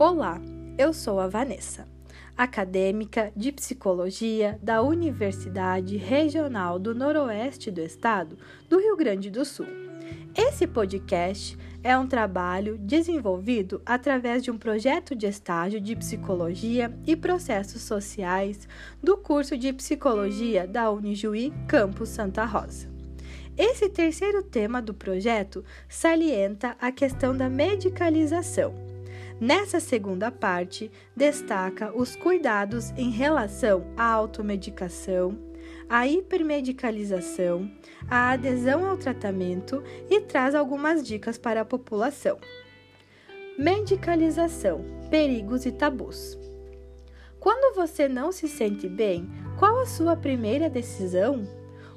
Olá, eu sou a Vanessa, acadêmica de psicologia da Universidade Regional do Noroeste do Estado do Rio Grande do Sul. Esse podcast é um trabalho desenvolvido através de um projeto de estágio de psicologia e processos sociais do curso de psicologia da Unijuí Campus Santa Rosa. Esse terceiro tema do projeto salienta a questão da medicalização. Nessa segunda parte, destaca os cuidados em relação à automedicação, à hipermedicalização, à adesão ao tratamento e traz algumas dicas para a população. Medicalização: perigos e tabus. Quando você não se sente bem, qual a sua primeira decisão?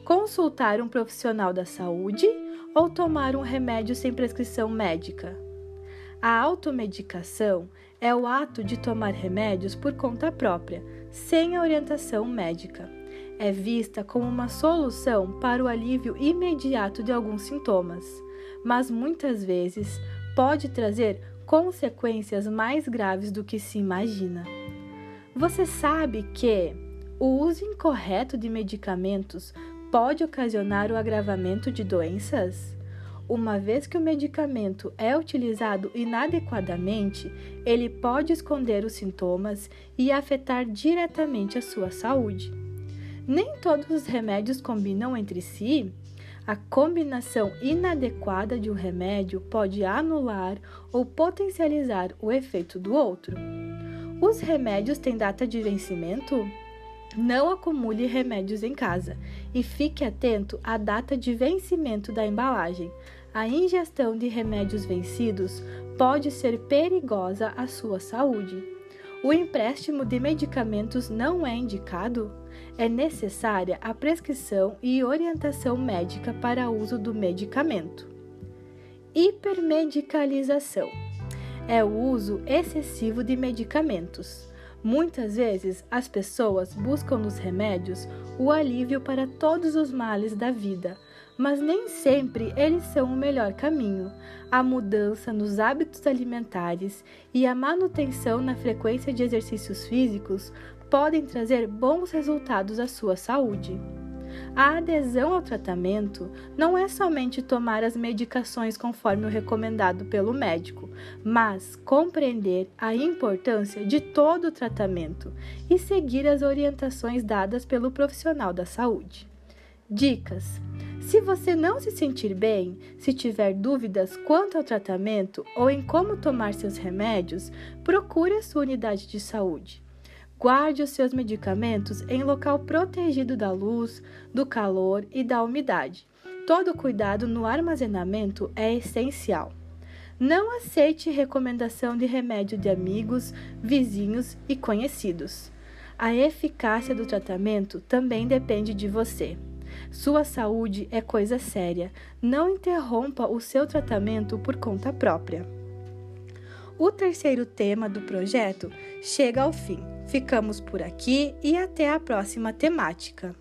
consultar um profissional da saúde ou tomar um remédio sem prescrição médica. A automedicação é o ato de tomar remédios por conta própria, sem a orientação médica. É vista como uma solução para o alívio imediato de alguns sintomas, mas muitas vezes pode trazer consequências mais graves do que se imagina. Você sabe que o uso incorreto de medicamentos pode ocasionar o agravamento de doenças? Uma vez que o medicamento é utilizado inadequadamente, ele pode esconder os sintomas e afetar diretamente a sua saúde. Nem todos os remédios combinam entre si. A combinação inadequada de um remédio pode anular ou potencializar o efeito do outro. Os remédios têm data de vencimento? Não acumule remédios em casa e fique atento à data de vencimento da embalagem. A ingestão de remédios vencidos pode ser perigosa à sua saúde. O empréstimo de medicamentos não é indicado? É necessária a prescrição e orientação médica para uso do medicamento. Hipermedicalização é o uso excessivo de medicamentos. Muitas vezes as pessoas buscam nos remédios o alívio para todos os males da vida, mas nem sempre eles são o melhor caminho. A mudança nos hábitos alimentares e a manutenção na frequência de exercícios físicos podem trazer bons resultados à sua saúde. A adesão ao tratamento não é somente tomar as medicações conforme o recomendado pelo médico, mas compreender a importância de todo o tratamento e seguir as orientações dadas pelo profissional da saúde. Dicas: se você não se sentir bem, se tiver dúvidas quanto ao tratamento ou em como tomar seus remédios, procure a sua unidade de saúde. Guarde os seus medicamentos em local protegido da luz, do calor e da umidade. Todo cuidado no armazenamento é essencial. Não aceite recomendação de remédio de amigos, vizinhos e conhecidos. A eficácia do tratamento também depende de você. Sua saúde é coisa séria. Não interrompa o seu tratamento por conta própria. O terceiro tema do projeto chega ao fim. Ficamos por aqui e até a próxima temática.